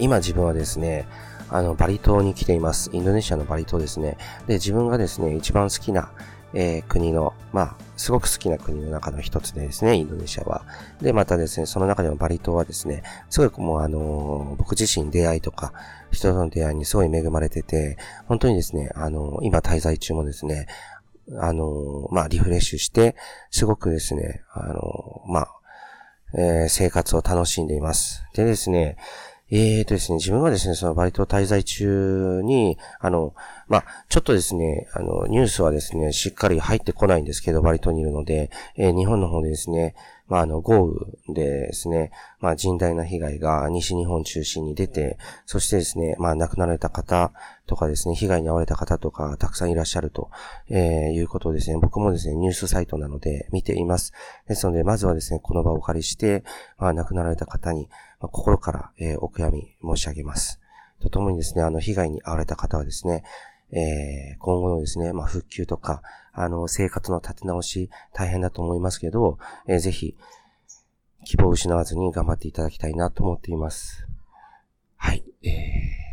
今自分はですね、あの、バリ島に来ています。インドネシアのバリ島ですね。で、自分がですね、一番好きな、えー、国の、まあ、すごく好きな国の中の一つでですね、インドネシアは。で、またですね、その中でもバリ島はですね、すごいもうあのー、僕自身出会いとか、人との出会いにすごい恵まれてて、本当にですね、あのー、今滞在中もですね、あのまあ、リフレッシュして、すごくですね、あのまあ、え、生活を楽しんでいます。でですね、えーとですね、自分はですね、そのバリ島滞在中に、あの、まあ、ちょっとですね、あの、ニュースはですね、しっかり入ってこないんですけど、バリ島にいるので、えー、日本の方でですね、まあ、あの、豪雨でですね、まあ、甚大な被害が西日本中心に出て、そしてですね、まあ、亡くなられた方とかですね、被害に遭われた方とか、たくさんいらっしゃると、えー、いうことをですね、僕もですね、ニュースサイトなので見ています。ですので、まずはですね、この場をお借りして、まあ、亡くなられた方に、まあ、心から、えー、お悔やみ申し上げます。とともにですね、あの、被害に遭われた方はですね、えー、今後のですね、まあ、復旧とか、あの、生活の立て直し、大変だと思いますけど、えー、ぜひ、希望を失わずに頑張っていただきたいなと思っています。はい。えー、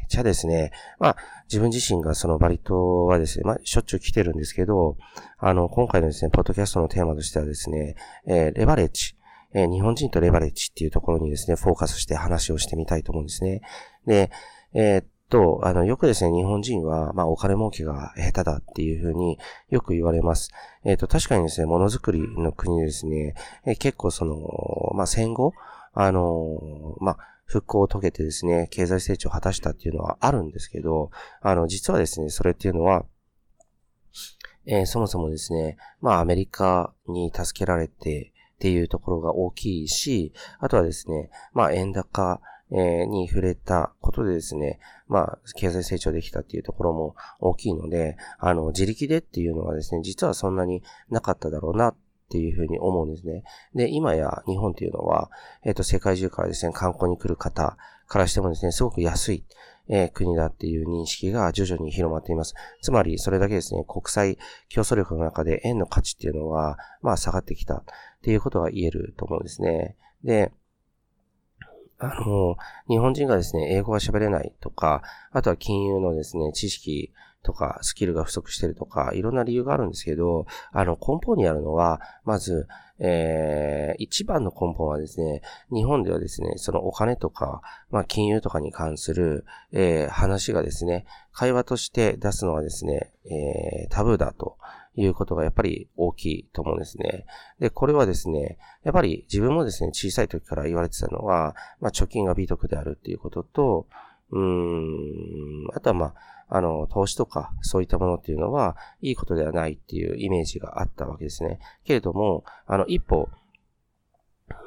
じゃあですね、まあ、自分自身がそのバリ島はですね、まあ、しょっちゅう来てるんですけど、あの、今回のですね、ポッドキャストのテーマとしてはですね、えー、レバレッジ、えー、日本人とレバレッジっていうところにですね、フォーカスして話をしてみたいと思うんですね。で、えー、と、あの、よくですね、日本人は、まあ、お金儲けが下手だっていうふうによく言われます。えっ、ー、と、確かにですね、ものづくりの国ですね、えー、結構その、まあ、戦後、あのまあ、復興を遂げてですね、経済成長を果たしたっていうのはあるんですけど、あの、実はですね、それっていうのは、えー、そもそもですね、まあ、アメリカに助けられてっていうところが大きいし、あとはですね、まあ、円高、えに触れたことでですね、まあ、経済成長できたっていうところも大きいので、あの、自力でっていうのはですね、実はそんなになかっただろうなっていうふうに思うんですね。で、今や日本っていうのは、えっ、と、世界中からですね、観光に来る方からしてもですね、すごく安い、え、国だっていう認識が徐々に広まっています。つまり、それだけですね、国際競争力の中で円の価値っていうのは、まあ、下がってきたっていうことが言えると思うんですね。で、あの、日本人がですね、英語が喋れないとか、あとは金融のですね、知識とかスキルが不足してるとか、いろんな理由があるんですけど、あの、根本にあるのは、まず、えー、一番の根本はですね、日本ではですね、そのお金とか、まあ、金融とかに関する、えー、話がですね、会話として出すのはですね、えー、タブーだと。いうことがやっぱり大きいと思うんですね。で、これはですね、やっぱり自分もですね、小さい時から言われてたのは、まあ、貯金が美徳であるっていうことと、うーん、あとはまあ、あの、投資とかそういったものっていうのは、いいことではないっていうイメージがあったわけですね。けれども、あの、一歩、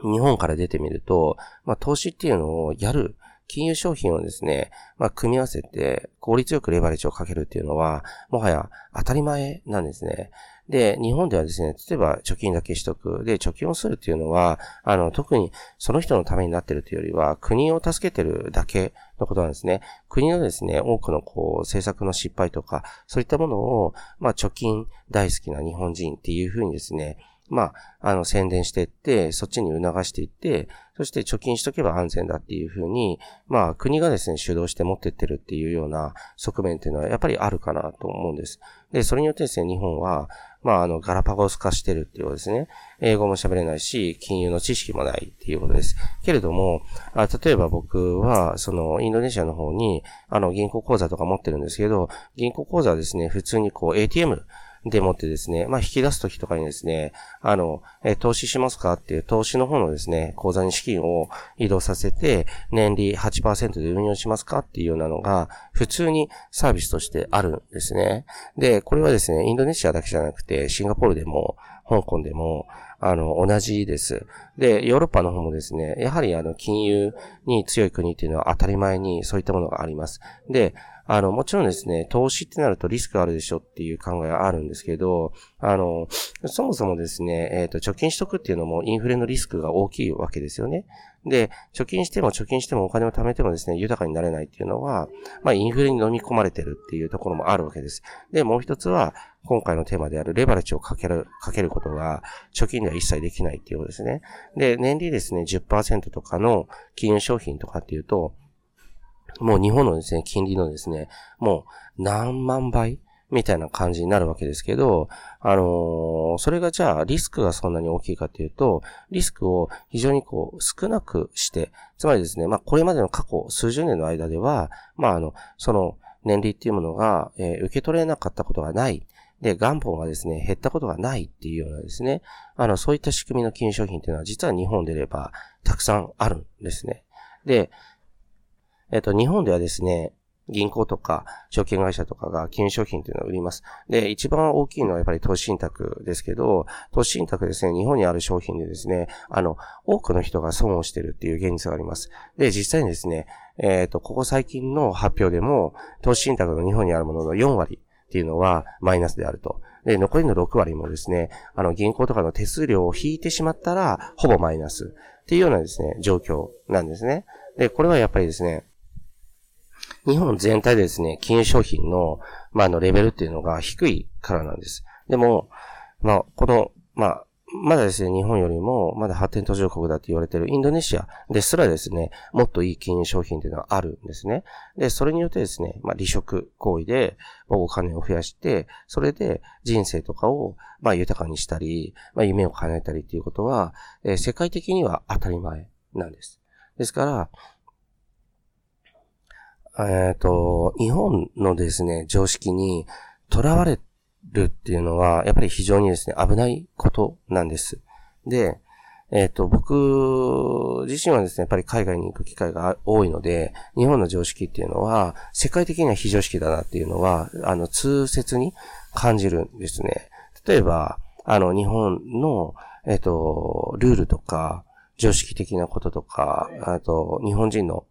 日本から出てみると、まあ、投資っていうのをやる金融商品をですね、まあ、組み合わせて効率よくレバレッジをかけるっていうのは、もはや当たり前なんですね。で、日本ではですね、例えば貯金だけしとく。で、貯金をするっていうのは、あの、特にその人のためになってるというよりは、国を助けてるだけのことなんですね。国のですね、多くのこう、政策の失敗とか、そういったものを、まあ、貯金大好きな日本人っていうふうにですね、まあ、あの、宣伝していって、そっちに促していって、そして貯金しとけば安全だっていうふうに、まあ、国がですね、主導して持ってってるっていうような側面っていうのはやっぱりあるかなと思うんです。で、それによってですね、日本は、まあ、あの、ガラパゴス化してるっていうことですね。英語も喋れないし、金融の知識もないっていうことです。けれども、あ例えば僕は、その、インドネシアの方に、あの、銀行口座とか持ってるんですけど、銀行口座はですね、普通にこう、ATM、でもってですね、まあ、引き出すときとかにですね、あの、え投資しますかっていう投資の方のですね、口座に資金を移動させて、年利8%で運用しますかっていうようなのが、普通にサービスとしてあるんですね。で、これはですね、インドネシアだけじゃなくて、シンガポールでも、香港でも、あの、同じです。で、ヨーロッパの方もですね、やはりあの、金融に強い国っていうのは当たり前にそういったものがあります。で、あの、もちろんですね、投資ってなるとリスクあるでしょっていう考えがあるんですけど、あの、そもそもですね、えっ、ー、と、貯金しとくっていうのもインフレのリスクが大きいわけですよね。で、貯金しても貯金してもお金を貯めてもですね、豊かになれないっていうのは、まあ、インフレに飲み込まれてるっていうところもあるわけです。で、もう一つは、今回のテーマであるレバレッジをかける、かけることが、貯金では一切できないっていうことですね。で、年利ですね、10%とかの金融商品とかっていうと、もう日本のですね、金利のですね、もう何万倍みたいな感じになるわけですけど、あのー、それがじゃあリスクがそんなに大きいかというと、リスクを非常にこう少なくして、つまりですね、まあこれまでの過去数十年の間では、まああの、その年利っていうものが、えー、受け取れなかったことがない。で、元本がですね、減ったことがないっていうようなですね、あの、そういった仕組みの金融商品っていうのは実は日本でればたくさんあるんですね。で、えっと、日本ではですね、銀行とか、証券会社とかが金融商品というのを売ります。で、一番大きいのはやっぱり投資信託ですけど、投資信託ですね、日本にある商品でですね、あの、多くの人が損をしているっていう現実があります。で、実際にですね、えっ、ー、と、ここ最近の発表でも、投資信託の日本にあるものの4割っていうのはマイナスであると。で、残りの6割もですね、あの、銀行とかの手数料を引いてしまったら、ほぼマイナスっていうようなですね、状況なんですね。で、これはやっぱりですね、日本全体でですね、金融商品の、まあ、の、レベルっていうのが低いからなんです。でも、まあ、この、まあ、まだですね、日本よりも、まだ発展途上国だって言われてるインドネシアですらですね、もっといい金融商品っていうのはあるんですね。で、それによってですね、まあ、離職行為で、お金を増やして、それで人生とかを、まあ、豊かにしたり、まあ、夢を叶えたりっていうことは、えー、世界的には当たり前なんです。ですから、えっ、ー、と、日本のですね、常識に囚われるっていうのは、やっぱり非常にですね、危ないことなんです。で、えっ、ー、と、僕自身はですね、やっぱり海外に行く機会が多いので、日本の常識っていうのは、世界的には非常識だなっていうのは、あの、通説に感じるんですね。例えば、あの、日本の、えっ、ー、と、ルールとか、常識的なこととか、あと、日本人の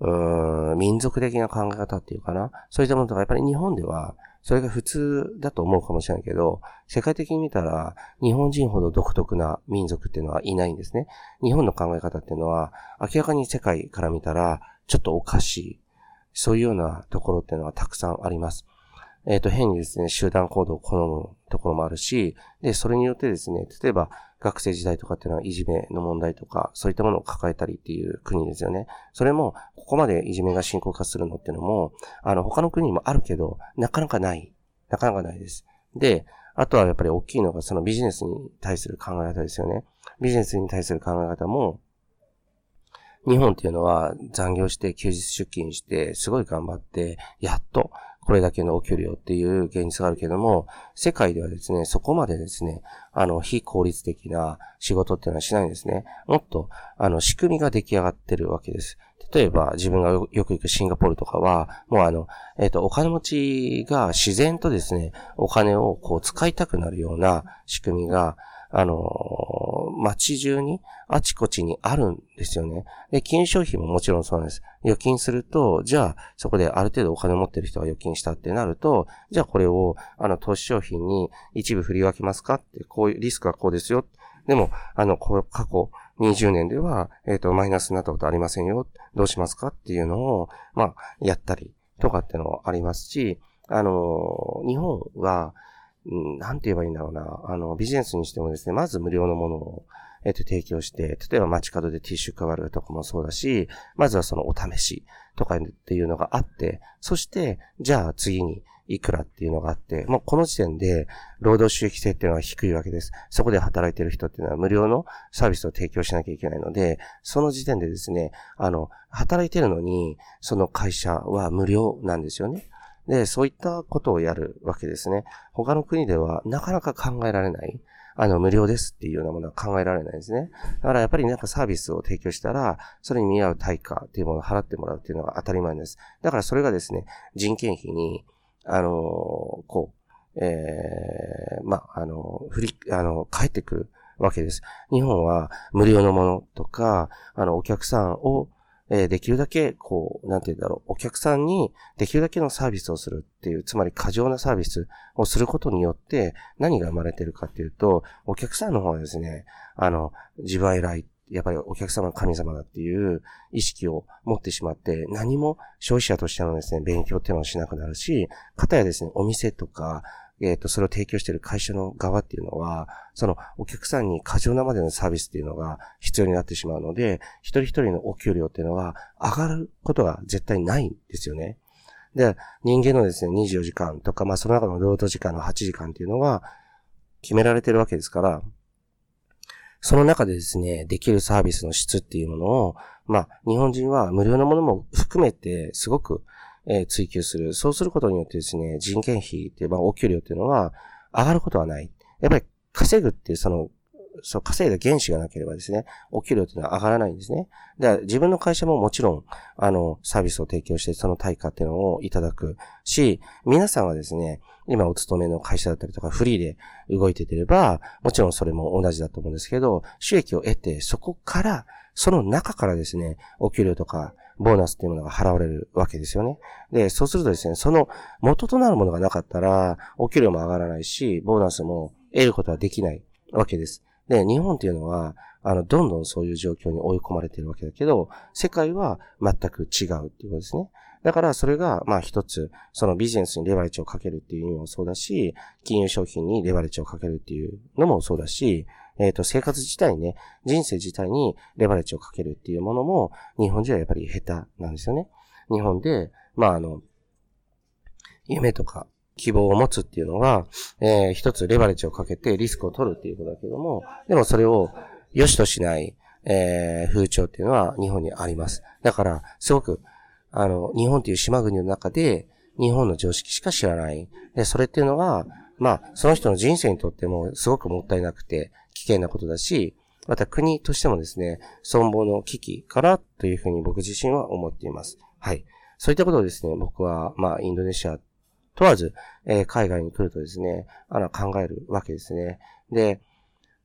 うん、民族的な考え方っていうかな。そういったものとか、やっぱり日本では、それが普通だと思うかもしれないけど、世界的に見たら、日本人ほど独特な民族っていうのはいないんですね。日本の考え方っていうのは、明らかに世界から見たら、ちょっとおかしい。そういうようなところっていうのはたくさんあります。えっ、ー、と、変にですね、集団行動を好むところもあるし、で、それによってですね、例えば、学生時代とかっていうのはいじめの問題とか、そういったものを抱えたりっていう国ですよね。それも、ここまでいじめが深刻化するのっていうのも、あの、他の国もあるけど、なかなかない。なかなかないです。で、あとはやっぱり大きいのがそのビジネスに対する考え方ですよね。ビジネスに対する考え方も、日本っていうのは残業して休日出勤してすごい頑張ってやっとこれだけのお給料っていう現実があるけども、世界ではですね、そこまでですね、あの、非効率的な仕事っていうのはしないんですね。もっと、あの、仕組みが出来上がってるわけです。例えば、自分がよく行くシンガポールとかは、もうあの、えっ、ー、と、お金持ちが自然とですね、お金をこう使いたくなるような仕組みが、あの、街中にあちこちにあるんですよね。で、金融商品ももちろんそうなんです。預金すると、じゃあ、そこである程度お金持ってる人が預金したってなると、じゃあこれを、あの、投資商品に一部振り分けますかって、こういうリスクはこうですよ。でも、あの、過去20年では、えっ、ー、と、マイナスになったことありませんよ。どうしますかっていうのを、まあ、やったりとかっていうのもありますし、あの、日本は、なんて言えばいいんだろうな。あの、ビジネスにしてもですね、まず無料のものを、えっ、と、提供して、例えば街角でティッシュ配るとかもそうだし、まずはそのお試しとかっていうのがあって、そして、じゃあ次にいくらっていうのがあって、もうこの時点で労働収益性っていうのは低いわけです。そこで働いてる人っていうのは無料のサービスを提供しなきゃいけないので、その時点でですね、あの、働いてるのに、その会社は無料なんですよね。で、そういったことをやるわけですね。他の国ではなかなか考えられない。あの、無料ですっていうようなものは考えられないですね。だからやっぱりなんかサービスを提供したら、それに見合う対価っていうものを払ってもらうっていうのが当たり前です。だからそれがですね、人件費に、あの、こう、えー、ま、あの、振り、あの、返ってくるわけです。日本は無料のものとか、あの、お客さんをえー、できるだけ、こう、なんて言うんだろう、お客さんにできるだけのサービスをするっていう、つまり過剰なサービスをすることによって何が生まれてるかっていうと、お客さんの方はですね、あの、自分は偉い。やっぱりお客様は神様だっていう意識を持ってしまって、何も消費者としてのですね、勉強っていうのをしなくなるし、かたやですね、お店とか、えっ、ー、と、それを提供している会社の側っていうのは、そのお客さんに過剰なまでのサービスっていうのが必要になってしまうので、一人一人のお給料っていうのは上がることは絶対ないんですよね。で、人間のですね、24時間とか、まあその中の労働時間の8時間っていうのは決められてるわけですから、その中でですね、できるサービスの質っていうものを、まあ日本人は無料のものも含めてすごくえー、追求する。そうすることによってですね、人件費って、まあ、お給料っていうのは上がることはない。やっぱり稼ぐっていうその、そう、稼いだ原資がなければですね、お給料っていうのは上がらないんですね。では、自分の会社ももちろん、あの、サービスを提供して、その対価っていうのをいただくし、皆さんはですね、今お勤めの会社だったりとか、フリーで動いててれば、もちろんそれも同じだと思うんですけど、収益を得て、そこから、その中からですね、お給料とか、ボーナスっていうものが払われるわけですよね。で、そうするとですね、その元となるものがなかったら、お給料も上がらないし、ボーナスも得ることはできないわけです。で、日本っていうのは、あの、どんどんそういう状況に追い込まれているわけだけど、世界は全く違うっていうことですね。だからそれが、まあ一つ、そのビジネスにレバレッジをかけるっていう意味もそうだし、金融商品にレバレッジをかけるっていうのもそうだし、えっ、ー、と、生活自体にね、人生自体にレバレッジをかけるっていうものも、日本人はやっぱり下手なんですよね。日本で、まあ、あの、夢とか希望を持つっていうのは、えー、一つレバレッジをかけてリスクを取るっていうことだけども、でもそれを良しとしない、えー、風潮っていうのは日本にあります。だから、すごく、あの、日本っていう島国の中で、日本の常識しか知らない。で、それっていうのは、まあ、その人の人生にとってもすごくもったいなくて、険なことだし、また国としてもですね、存亡の危機からというふうに僕自身は思っています。はい。そういったことをですね、僕は、まあ、インドネシア問わず、えー、海外に来るとですね、あの、考えるわけですね。で、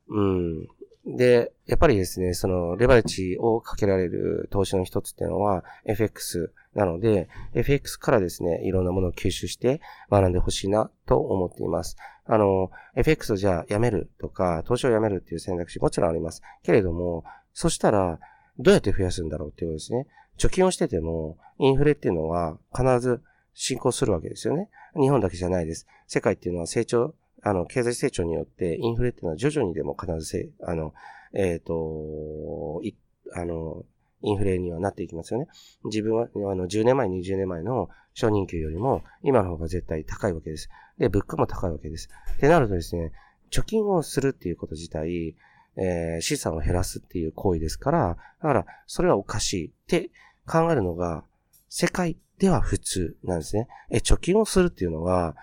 うん。で、やっぱりですね、その、レバレッジをかけられる投資の一つっていうのは、FX なので、FX からですね、いろんなものを吸収して学んでほしいなと思っています。あの、FX をじゃあやめるとか、投資をやめるっていう選択肢もちろんあります。けれども、そしたら、どうやって増やすんだろうっていうことですね。貯金をしてても、インフレっていうのは必ず進行するわけですよね。日本だけじゃないです。世界っていうのは成長、あの、経済成長によって、インフレっていうのは徐々にでも必ずせ、あの、えっ、ー、と、い、あの、インフレにはなっていきますよね。自分は、あの、10年前、20年前の初任給よりも、今の方が絶対高いわけです。で、物価も高いわけです。ってなるとですね、貯金をするっていうこと自体、えー、資産を減らすっていう行為ですから、だから、それはおかしいって考えるのが、世界では普通なんですね。え、貯金をするっていうのは、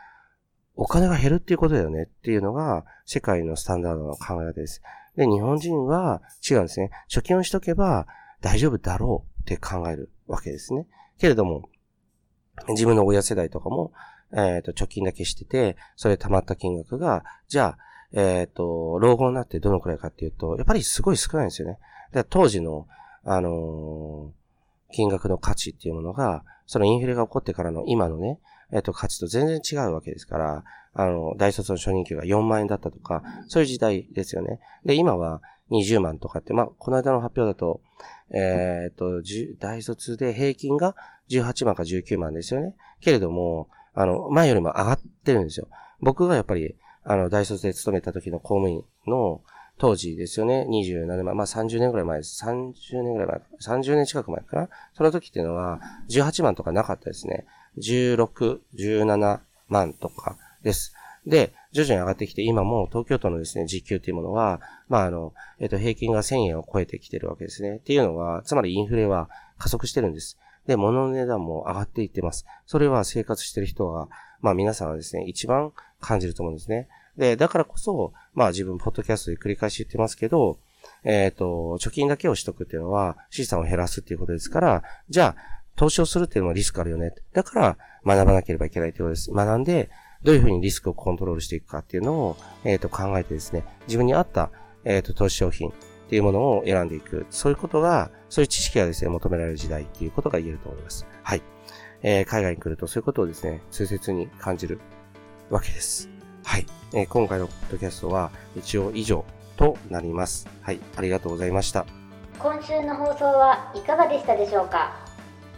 お金が減るっていうことだよねっていうのが、世界のスタンダードの考え方です。で、日本人は違うんですね。貯金をしとけば、大丈夫だろうって考えるわけですね。けれども、自分の親世代とかも、えっ、ー、と、貯金だけしてて、それ貯まった金額が、じゃあ、えっ、ー、と、老後になってどのくらいかっていうと、やっぱりすごい少ないんですよね。で当時の、あのー、金額の価値っていうものが、そのインフレが起こってからの今のね、えっ、と、価値と全然違うわけですから、あの、大卒の初任給が4万円だったとか、そういう時代ですよね。で、今は20万とかって、まあ、この間の発表だと、えっ、と、大卒で平均が18万か19万ですよね。けれども、あの、前よりも上がってるんですよ。僕がやっぱり、あの、大卒で勤めた時の公務員の当時ですよね。27年。まあ、30年ぐらい前です。30年ぐらい前。30年近く前かな。その時っていうのは、18万とかなかったですね。16、17万とかです。で、徐々に上がってきて、今も東京都のですね、時給っていうものは、まあ、あの、えっ、と、平均が1000円を超えてきてるわけですね。っていうのは、つまりインフレは加速してるんです。で、物の値段も上がっていってます。それは生活してる人は、まあ皆さんはですね、一番感じると思うんですね。で、だからこそ、まあ自分、ポッドキャストで繰り返し言ってますけど、えっ、ー、と、貯金だけをしとくっていうのは、資産を減らすっていうことですから、じゃあ、投資をするっていうのはリスクあるよね。だから、学ばなければいけないということです。学んで、どういうふうにリスクをコントロールしていくかっていうのを、えっ、ー、と、考えてですね、自分に合った、えっ、ー、と、投資商品っていうものを選んでいく。そういうことが、そういう知識がですね、求められる時代っていうことが言えると思います。はい。えー、海外に来るとそういうことをですね、痛切に感じるわけです。はい。えー、今回のポッドキャストは一応以上となります。はい。ありがとうございました。今週の放送はいかがでしたでしょうか？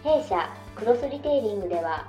弊社クロスリテイリングでは